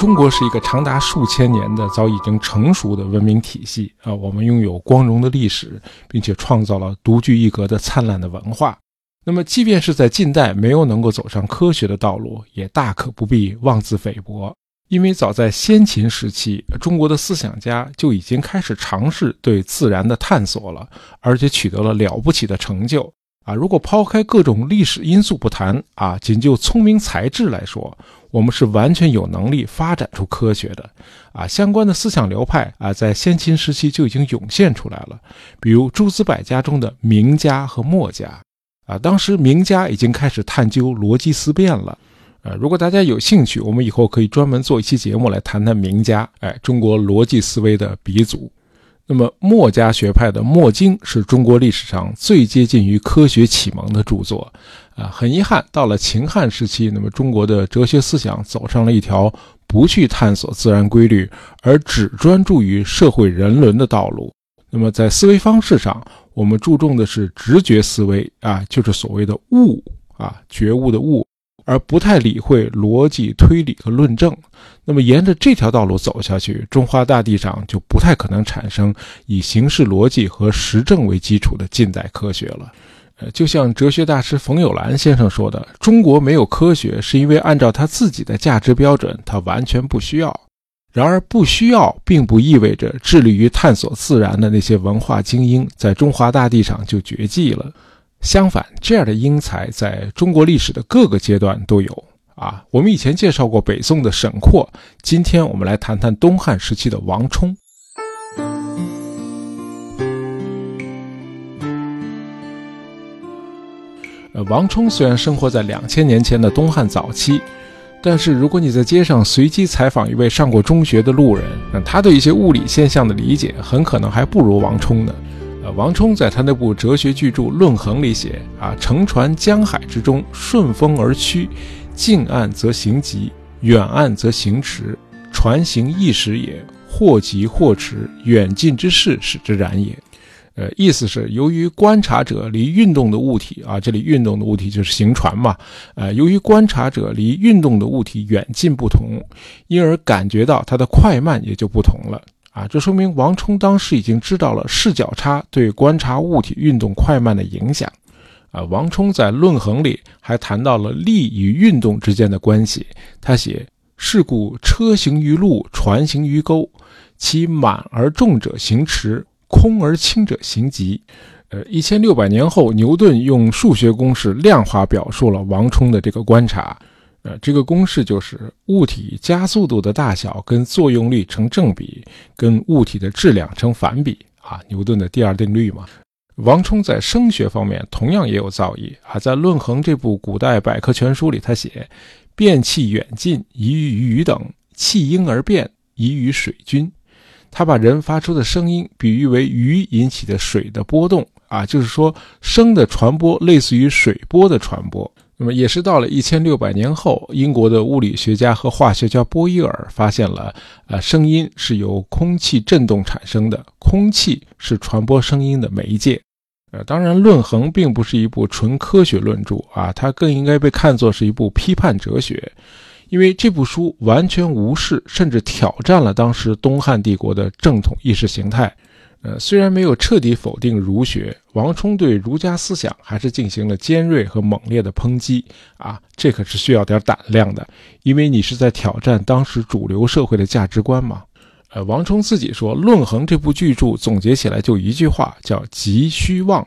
中国是一个长达数千年的、早已经成熟的文明体系啊，我们拥有光荣的历史，并且创造了独具一格的灿烂的文化。那么，即便是在近代没有能够走上科学的道路，也大可不必妄自菲薄，因为早在先秦时期，中国的思想家就已经开始尝试对自然的探索了，而且取得了了不起的成就。啊，如果抛开各种历史因素不谈，啊，仅就聪明才智来说，我们是完全有能力发展出科学的。啊，相关的思想流派啊，在先秦时期就已经涌现出来了，比如诸子百家中的名家和墨家。啊，当时名家已经开始探究逻辑思辨了。呃，如果大家有兴趣，我们以后可以专门做一期节目来谈谈名家。哎，中国逻辑思维的鼻祖。那么，墨家学派的《墨经》是中国历史上最接近于科学启蒙的著作。啊，很遗憾，到了秦汉时期，那么中国的哲学思想走上了一条不去探索自然规律，而只专注于社会人伦的道路。那么，在思维方式上，我们注重的是直觉思维啊，就是所谓的悟啊，觉悟的悟。而不太理会逻辑推理和论证，那么沿着这条道路走下去，中华大地上就不太可能产生以形式逻辑和实证为基础的近代科学了。呃，就像哲学大师冯友兰先生说的：“中国没有科学，是因为按照他自己的价值标准，他完全不需要。然而，不需要并不意味着致力于探索自然的那些文化精英在中华大地上就绝迹了。”相反，这样的英才在中国历史的各个阶段都有啊。我们以前介绍过北宋的沈括，今天我们来谈谈东汉时期的王充。呃，王充虽然生活在两千年前的东汉早期，但是如果你在街上随机采访一位上过中学的路人，那他对一些物理现象的理解很可能还不如王充呢。王充在他那部哲学巨著《论衡》里写：“啊，乘船江海之中，顺风而趋，近岸则行急，远岸则行迟。船行易时也，或急或迟，远近之势使之然也。”呃，意思是由于观察者离运动的物体啊，这里运动的物体就是行船嘛，呃，由于观察者离运动的物体远近不同，因而感觉到它的快慢也就不同了。啊，这说明王充当时已经知道了视角差对观察物体运动快慢的影响。啊，王充在《论衡》里还谈到了力与运动之间的关系。他写：“是故车行于路，船行于沟，其满而重者行迟，空而轻者行疾。”呃，一千六百年后，牛顿用数学公式量化表述了王充的这个观察。呃，这个公式就是物体加速度的大小跟作用力成正比，跟物体的质量成反比啊，牛顿的第二定律嘛。王充在声学方面同样也有造诣啊，在《论衡》这部古代百科全书里，他写：变气远近，宜于雨等；气婴而变，宜于水君。他把人发出的声音比喻为鱼引起的水的波动啊，就是说声的传播类似于水波的传播。那么也是到了一千六百年后，英国的物理学家和化学家波伊尔发现了，呃，声音是由空气振动产生的，空气是传播声音的媒介。呃，当然，《论衡》并不是一部纯科学论著啊，它更应该被看作是一部批判哲学，因为这部书完全无视甚至挑战了当时东汉帝国的正统意识形态。呃，虽然没有彻底否定儒学，王充对儒家思想还是进行了尖锐和猛烈的抨击啊，这可是需要点胆量的，因为你是在挑战当时主流社会的价值观嘛。呃，王充自己说，《论衡》这部巨著总结起来就一句话，叫“急虚妄”，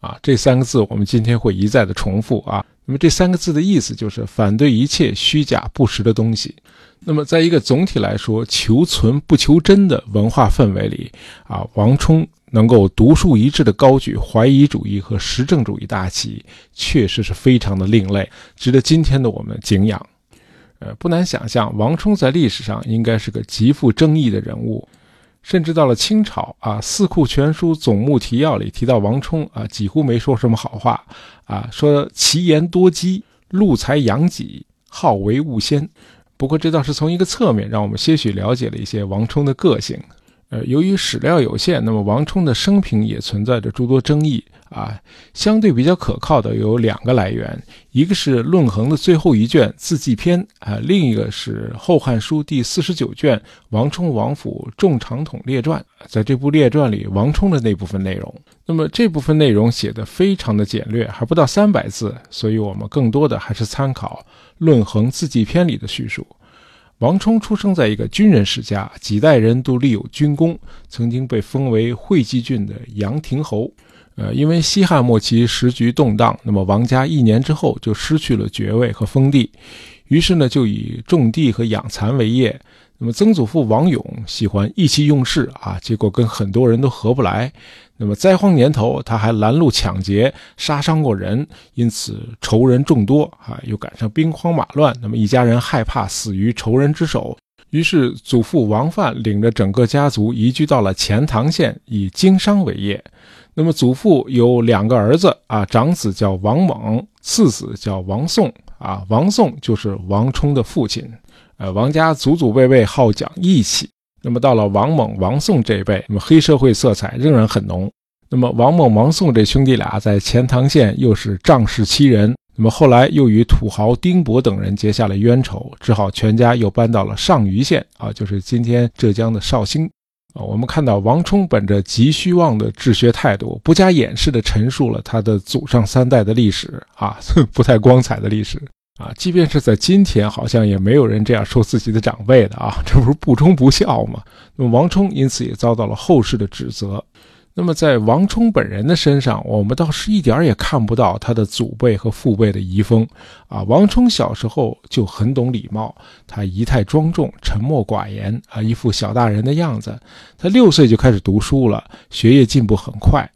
啊，这三个字我们今天会一再的重复啊。那么这三个字的意思就是反对一切虚假不实的东西。那么，在一个总体来说求存不求真的文化氛围里，啊，王充能够独树一帜地高举怀疑主义和实证主义大旗，确实是非常的另类，值得今天的我们敬仰。呃，不难想象，王充在历史上应该是个极富争议的人物，甚至到了清朝，啊，《四库全书总目提要》里提到王充，啊，几乎没说什么好话，啊，说其言多讥，禄才扬己，好为物先。不过，这倒是从一个侧面让我们些许了解了一些王充的个性。呃，由于史料有限，那么王充的生平也存在着诸多争议啊，相对比较可靠的有两个来源，一个是《论衡》的最后一卷字迹篇啊，另一个是《后汉书》第四十九卷王充王府众长统列传。在这部列传里，王充的那部分内容，那么这部分内容写的非常的简略，还不到三百字，所以我们更多的还是参考《论衡》字迹篇里的叙述。王充出生在一个军人世家，几代人都立有军功，曾经被封为会稽郡的阳亭侯。呃，因为西汉末期时局动荡，那么王家一年之后就失去了爵位和封地，于是呢就以种地和养蚕为业。那么曾祖父王勇喜欢意气用事啊，结果跟很多人都合不来。那么灾荒年头，他还拦路抢劫，杀伤过人，因此仇人众多啊。又赶上兵荒马乱，那么一家人害怕死于仇人之手，于是祖父王范领着整个家族移居到了钱塘县，以经商为业。那么祖父有两个儿子啊，长子叫王猛，次子叫王颂啊。王颂就是王充的父亲。呃，王家祖祖辈辈好讲义气。那么到了王猛、王颂这一辈，那么黑社会色彩仍然很浓。那么王猛、王颂这兄弟俩在钱塘县又是仗势欺人。那么后来又与土豪丁伯等人结下了冤仇，只好全家又搬到了上虞县啊，就是今天浙江的绍兴。啊，我们看到王充本着急需望的治学态度，不加掩饰地陈述了他的祖上三代的历史啊，不太光彩的历史啊。即便是在今天，好像也没有人这样说自己的长辈的啊，这不是不忠不孝吗？那么王充因此也遭到了后世的指责。那么，在王充本人的身上，我们倒是一点儿也看不到他的祖辈和父辈的遗风啊。王充小时候就很懂礼貌，他仪态庄重、沉默寡言啊，一副小大人的样子。他六岁就开始读书了，学业进步很快。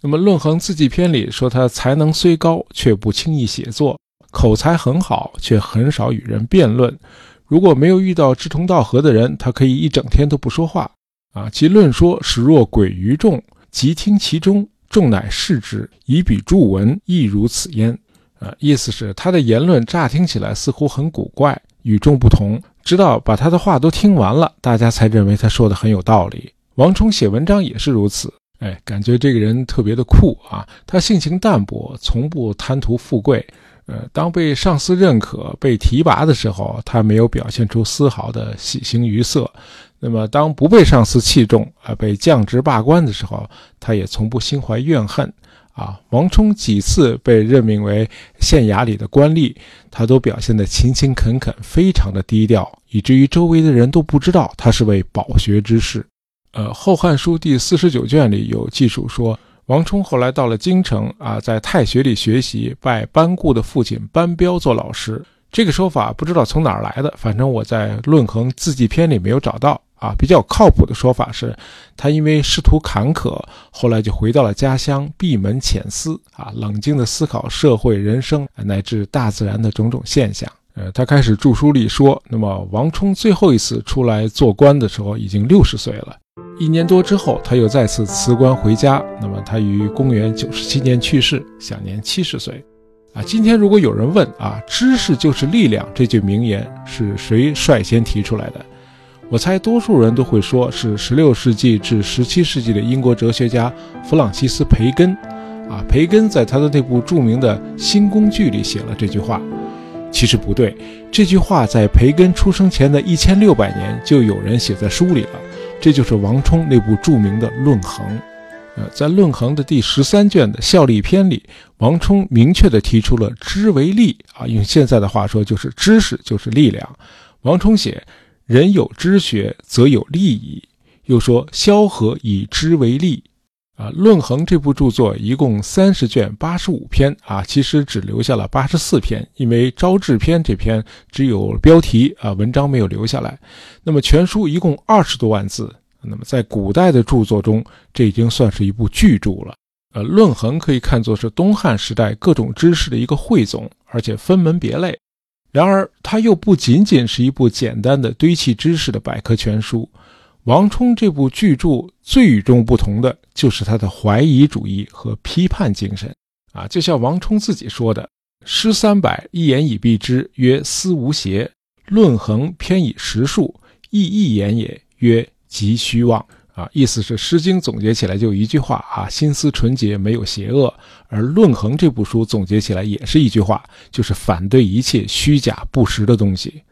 那么，《论衡字迹篇》里说他才能虽高，却不轻易写作，口才很好，却很少与人辩论。如果没有遇到志同道合的人，他可以一整天都不说话啊。其论说实若鬼于众。即听其中，众乃视之，以彼注文，亦如此焉。啊，意思是他的言论乍听起来似乎很古怪，与众不同。直到把他的话都听完了，大家才认为他说的很有道理。王充写文章也是如此，哎，感觉这个人特别的酷啊。他性情淡泊，从不贪图富贵。呃，当被上司认可、被提拔的时候，他没有表现出丝毫的喜形于色。那么，当不被上司器重啊，被降职罢官的时候，他也从不心怀怨恨啊。王充几次被任命为县衙里的官吏，他都表现得勤勤恳恳，非常的低调，以至于周围的人都不知道他是位饱学之士。呃，《后汉书》第四十九卷里有记述说，王充后来到了京城啊，在太学里学习，拜班固的父亲班彪做老师。这个说法不知道从哪儿来的，反正我在《论衡字迹篇》里没有找到。啊，比较靠谱的说法是，他因为仕途坎坷，后来就回到了家乡，闭门潜思，啊，冷静地思考社会、人生乃至大自然的种种现象。呃，他开始著书立说。那么，王充最后一次出来做官的时候，已经六十岁了。一年多之后，他又再次辞官回家。那么，他于公元九十七年去世，享年七十岁。啊，今天如果有人问啊，“知识就是力量”这句名言是谁率先提出来的？我猜多数人都会说是16世纪至17世纪的英国哲学家弗朗西斯·培根，啊，培根在他的那部著名的《新工具》里写了这句话。其实不对，这句话在培根出生前的一千六百年就有人写在书里了。这就是王充那部著名的《论衡》。呃，在《论衡》的第十三卷的效力篇里，王充明确地提出了“知为力”，啊，用现在的话说就是知识就是力量。王充写。人有知学，则有利益。又说：“萧何以知为力。”啊，《论衡》这部著作一共三十卷，八十五篇啊，其实只留下了八十四篇，因为《招致篇》这篇只有标题啊，文章没有留下来。那么全书一共二十多万字，那么在古代的著作中，这已经算是一部巨著了。呃，《论衡》可以看作是东汉时代各种知识的一个汇总，而且分门别类。然而，它又不仅仅是一部简单的堆砌知识的百科全书。王充这部巨著最与众不同的就是他的怀疑主义和批判精神。啊，就像王充自己说的：“诗三百，一言以蔽之，曰思无邪；论衡偏以实数，亦一言也，曰急虚妄。”啊，意思是《诗经》总结起来就一句话啊，心思纯洁，没有邪恶。而《论衡》这部书总结起来也是一句话，就是反对一切虚假不实的东西。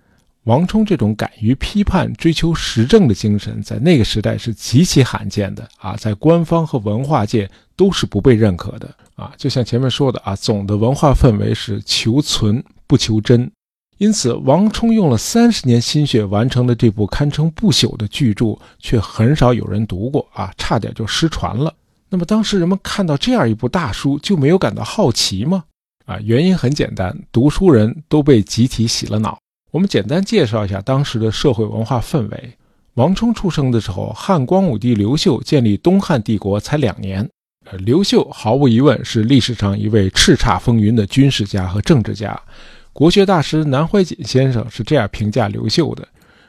王充这种敢于批判、追求实证的精神，在那个时代是极其罕见的啊，在官方和文化界都是不被认可的啊。就像前面说的啊，总的文化氛围是求存不求真。因此，王充用了三十年心血完成的这部堪称不朽的巨著，却很少有人读过啊，差点就失传了。那么，当时人们看到这样一部大书，就没有感到好奇吗？啊，原因很简单，读书人都被集体洗了脑。我们简单介绍一下当时的社会文化氛围。王充出生的时候，汉光武帝刘秀建立东汉帝国才两年。呃，刘秀毫无疑问是历史上一位叱咤风云的军事家和政治家。国学大师南怀瑾先生是这样评价刘秀的，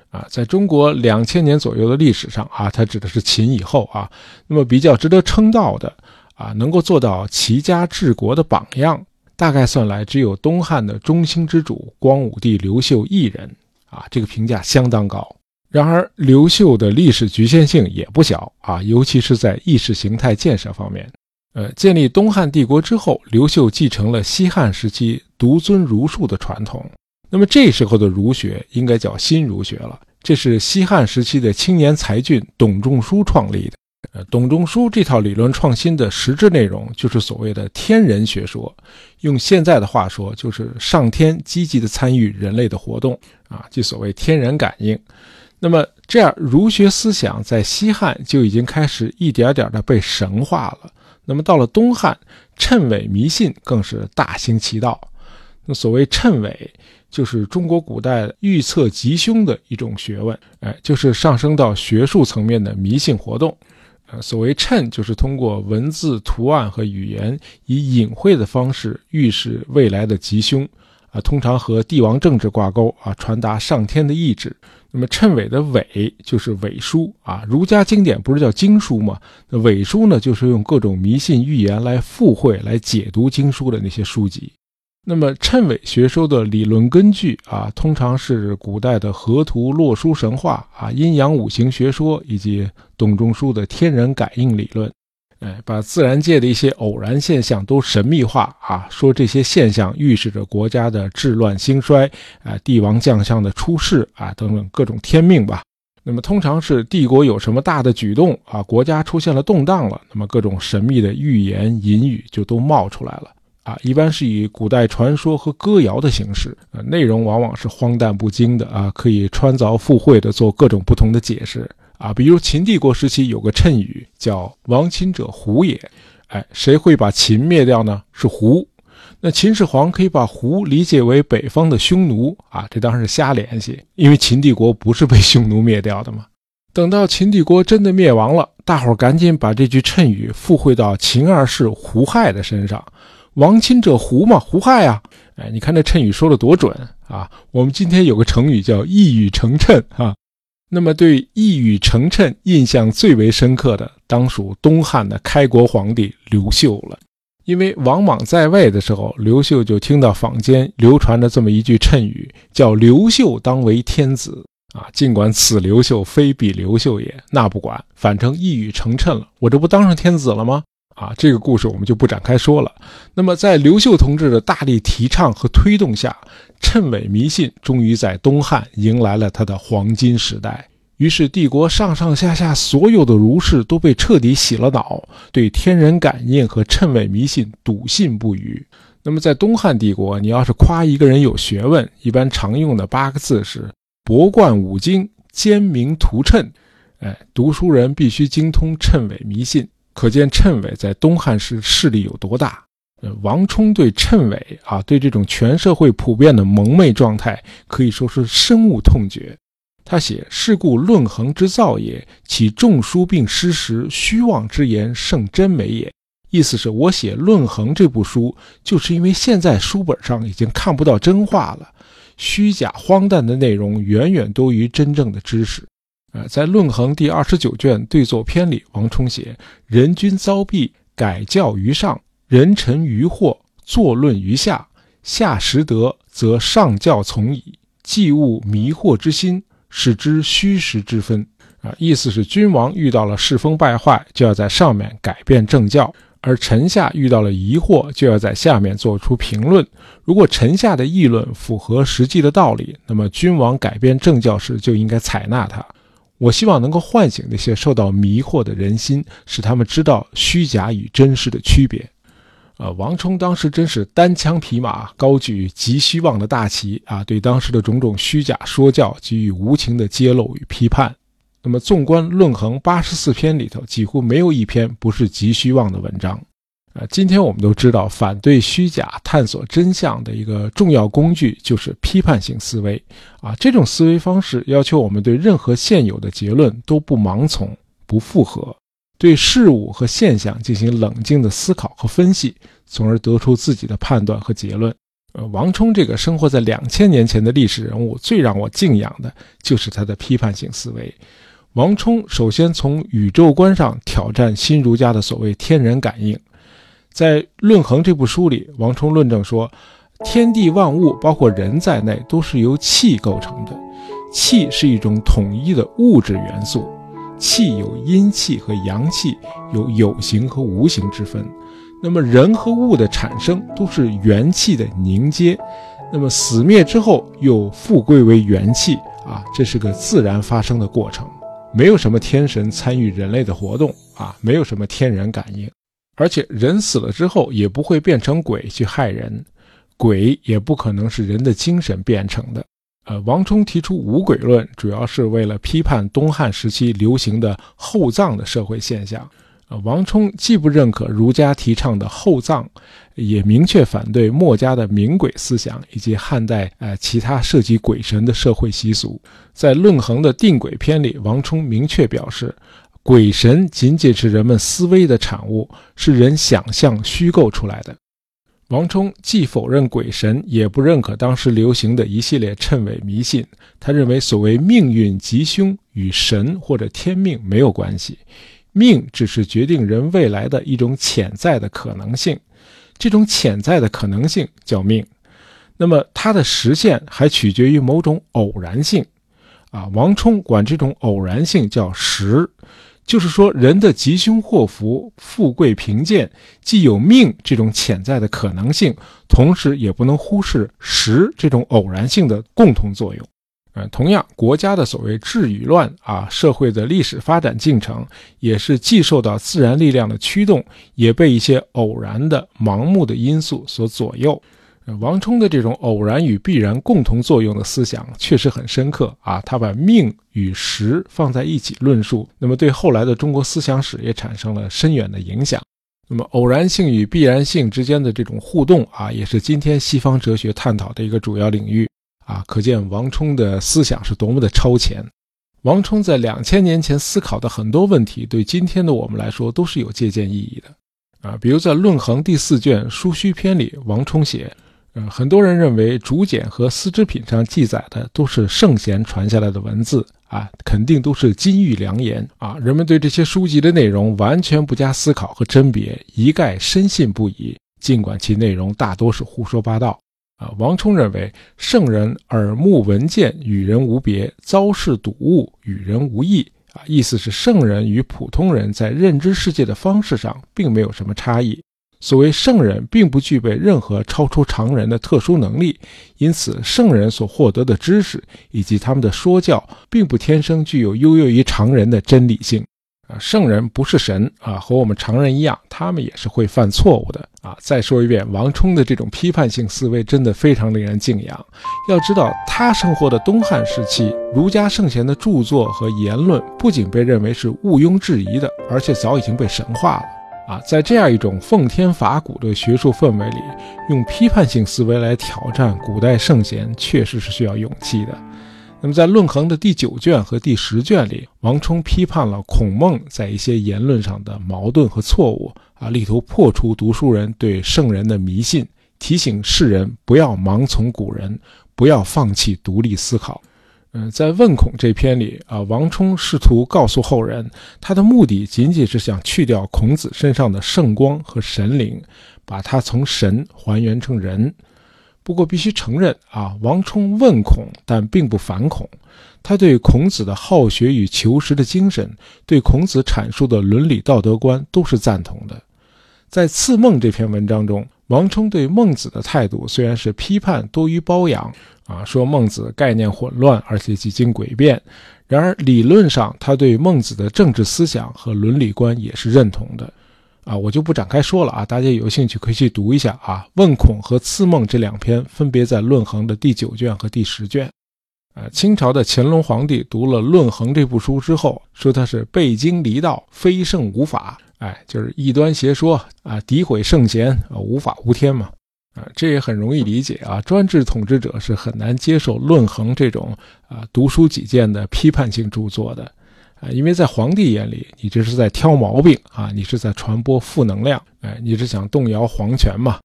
啊，在中国两千年左右的历史上啊，他指的是秦以后啊，那么比较值得称道的啊，能够做到齐家治国的榜样，大概算来只有东汉的中兴之主光武帝刘秀一人啊，这个评价相当高。然而，刘秀的历史局限性也不小啊，尤其是在意识形态建设方面。呃，建立东汉帝国之后，刘秀继承了西汉时期独尊儒术的传统。那么这时候的儒学应该叫新儒学了。这是西汉时期的青年才俊董仲舒创立的。呃，董仲舒这套理论创新的实质内容就是所谓的天人学说。用现在的话说，就是上天积极的参与人类的活动啊，即所谓天人感应。那么这样，儒学思想在西汉就已经开始一点点的被神化了。那么到了东汉，谶纬迷信更是大行其道。那所谓谶纬，就是中国古代预测吉凶的一种学问，哎，就是上升到学术层面的迷信活动。呃，所谓谶，就是通过文字、图案和语言，以隐晦的方式预示未来的吉凶。啊，通常和帝王政治挂钩啊，传达上天的意志。那么谶纬的纬就是纬书啊，儒家经典不是叫经书吗？那纬书呢，就是用各种迷信预言来附会、来解读经书的那些书籍。那么谶纬学说的理论根据啊，通常是古代的河图洛书神话啊、阴阳五行学说以及董仲舒的天人感应理论。哎，把自然界的一些偶然现象都神秘化啊，说这些现象预示着国家的治乱兴衰啊，帝王将相的出世啊，等等各种天命吧。那么通常是帝国有什么大的举动啊，国家出现了动荡了，那么各种神秘的预言隐语就都冒出来了啊。一般是以古代传说和歌谣的形式，呃，内容往往是荒诞不经的啊，可以穿凿附会的做各种不同的解释。啊，比如秦帝国时期有个谶语叫“亡秦者胡也”，哎，谁会把秦灭掉呢？是胡。那秦始皇可以把胡理解为北方的匈奴啊，这当然是瞎联系，因为秦帝国不是被匈奴灭掉的嘛。等到秦帝国真的灭亡了，大伙儿赶紧把这句谶语附会到秦二世胡亥的身上，“亡秦者胡嘛，胡亥啊！”哎，你看这谶语说的多准啊！我们今天有个成语叫“一语成谶”啊。那么，对一语成谶印象最为深刻的，当属东汉的开国皇帝刘秀了。因为王莽在位的时候，刘秀就听到坊间流传着这么一句谶语，叫“刘秀当为天子”。啊，尽管此刘秀非彼刘秀也，那不管，反正一语成谶了，我这不当上天子了吗？啊，这个故事我们就不展开说了。那么，在刘秀同志的大力提倡和推动下，谶纬迷信终于在东汉迎来了他的黄金时代。于是，帝国上上下下所有的儒士都被彻底洗了脑，对天人感应和谶纬迷信笃信不疑。那么，在东汉帝国，你要是夸一个人有学问，一般常用的八个字是“博贯五经，兼明图谶”。哎，读书人必须精通谶纬迷信。可见谶纬在东汉时势力有多大。呃，王充对谶纬啊，对这种全社会普遍的蒙昧状态，可以说是深恶痛绝。他写：“是故论衡之造也，其众书并失实，虚妄之言胜真美也。”意思是我写《论衡》这部书，就是因为现在书本上已经看不到真话了，虚假荒诞的内容远远多于真正的知识。呃，在《论衡》第二十九卷对作篇里，王充写：“人君遭弊，改教于上；人臣于祸，作论于下。下识得，则上教从矣。既悟迷惑之心，使之虚实之分。”啊，意思是君王遇到了世风败坏，就要在上面改变政教；而臣下遇到了疑惑，就要在下面做出评论。如果臣下的议论符合实际的道理，那么君王改变政教时就应该采纳它。我希望能够唤醒那些受到迷惑的人心，使他们知道虚假与真实的区别。呃，王充当时真是单枪匹马，高举急虚妄的大旗啊，对当时的种种虚假说教给予无情的揭露与批判。那么，纵观《论衡》八十四篇里头，几乎没有一篇不是急虚妄的文章。啊，今天我们都知道，反对虚假、探索真相的一个重要工具就是批判性思维。啊，这种思维方式要求我们对任何现有的结论都不盲从、不附和。对事物和现象进行冷静的思考和分析，从而得出自己的判断和结论。呃，王充这个生活在两千年前的历史人物，最让我敬仰的就是他的批判性思维。王充首先从宇宙观上挑战新儒家的所谓天人感应。在《论衡》这部书里，王充论证说，天地万物，包括人在内，都是由气构成的。气是一种统一的物质元素。气有阴气和阳气，有有形和无形之分。那么人和物的产生都是元气的凝结，那么死灭之后又复归为元气啊，这是个自然发生的过程，没有什么天神参与人类的活动啊，没有什么天然感应，而且人死了之后也不会变成鬼去害人，鬼也不可能是人的精神变成的。呃，王充提出无鬼论，主要是为了批判东汉时期流行的厚葬的社会现象。呃，王充既不认可儒家提倡的厚葬，也明确反对墨家的冥鬼思想以及汉代呃其他涉及鬼神的社会习俗。在《论衡》的定鬼篇里，王充明确表示，鬼神仅仅是人们思维的产物，是人想象虚构出来的。王充既否认鬼神，也不认可当时流行的一系列谶纬迷信。他认为，所谓命运吉凶与神或者天命没有关系，命只是决定人未来的一种潜在的可能性，这种潜在的可能性叫命。那么，它的实现还取决于某种偶然性。啊，王充管这种偶然性叫时。就是说，人的吉凶祸福、富贵贫贱，既有命这种潜在的可能性，同时也不能忽视时这种偶然性的共同作用。呃，同样，国家的所谓治与乱啊，社会的历史发展进程，也是既受到自然力量的驱动，也被一些偶然的、盲目的因素所左右。王充的这种偶然与必然共同作用的思想确实很深刻啊，他把命与时放在一起论述，那么对后来的中国思想史也产生了深远的影响。那么偶然性与必然性之间的这种互动啊，也是今天西方哲学探讨的一个主要领域啊，可见王充的思想是多么的超前。王充在两千年前思考的很多问题，对今天的我们来说都是有借鉴意义的啊，比如在《论衡》第四卷《书须篇》里，王充写。呃，很多人认为竹简和丝织品上记载的都是圣贤传下来的文字啊，肯定都是金玉良言啊。人们对这些书籍的内容完全不加思考和甄别，一概深信不疑，尽管其内容大多是胡说八道啊。王充认为，圣人耳目闻见，与人无别；遭事睹物，与人无异啊。意思是，圣人与普通人在认知世界的方式上并没有什么差异。所谓圣人，并不具备任何超出常人的特殊能力，因此圣人所获得的知识以及他们的说教，并不天生具有优越于常人的真理性。啊，圣人不是神啊，和我们常人一样，他们也是会犯错误的啊。再说一遍，王充的这种批判性思维真的非常令人敬仰。要知道，他生活的东汉时期，儒家圣贤的著作和言论不仅被认为是毋庸置疑的，而且早已经被神化了。啊，在这样一种奉天伐古的学术氛围里，用批判性思维来挑战古代圣贤，确实是需要勇气的。那么，在《论衡》的第九卷和第十卷里，王充批判了孔孟在一些言论上的矛盾和错误，啊，力图破除读书人对圣人的迷信，提醒世人不要盲从古人，不要放弃独立思考。嗯，在《问孔》这篇里啊，王充试图告诉后人，他的目的仅仅是想去掉孔子身上的圣光和神灵，把他从神还原成人。不过，必须承认啊，王充问孔，但并不反孔。他对孔子的好学与求实的精神，对孔子阐述的伦理道德观都是赞同的。在《赐孟》这篇文章中，王充对孟子的态度虽然是批判多于褒扬，啊，说孟子概念混乱，而且几经诡辩。然而理论上，他对孟子的政治思想和伦理观也是认同的。啊，我就不展开说了啊，大家有兴趣可以去读一下啊，《问孔》和《次孟》这两篇分别在《论衡》的第九卷和第十卷。呃，清朝的乾隆皇帝读了《论衡》这部书之后，说他是背经离道，非圣无法，哎，就是异端邪说啊，诋毁圣贤啊，无法无天嘛。这也很容易理解啊，专制统治者是很难接受《论衡》这种啊独书己见的批判性著作的。啊，因为在皇帝眼里，你这是在挑毛病啊，你是在传播负能量，哎，你是想动摇皇权嘛？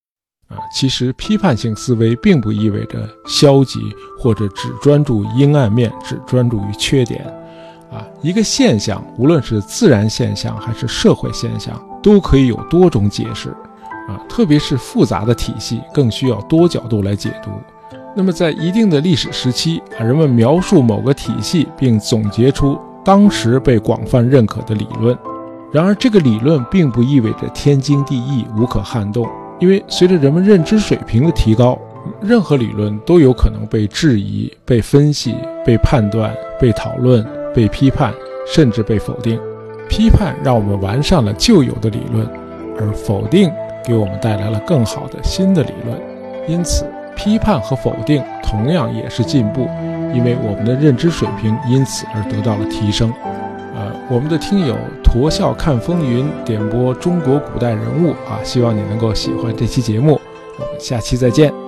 啊，其实批判性思维并不意味着消极或者只专注阴暗面，只专注于缺点。啊，一个现象，无论是自然现象还是社会现象，都可以有多种解释。啊，特别是复杂的体系，更需要多角度来解读。那么，在一定的历史时期啊，人们描述某个体系，并总结出。当时被广泛认可的理论，然而这个理论并不意味着天经地义、无可撼动，因为随着人们认知水平的提高，任何理论都有可能被质疑、被分析、被判断、被讨论、被批判，甚至被否定。批判让我们完善了旧有的理论，而否定给我们带来了更好的新的理论。因此，批判和否定同样也是进步。因为我们的认知水平因此而得到了提升，呃，我们的听友驼笑看风云点播中国古代人物啊，希望你能够喜欢这期节目，我们下期再见。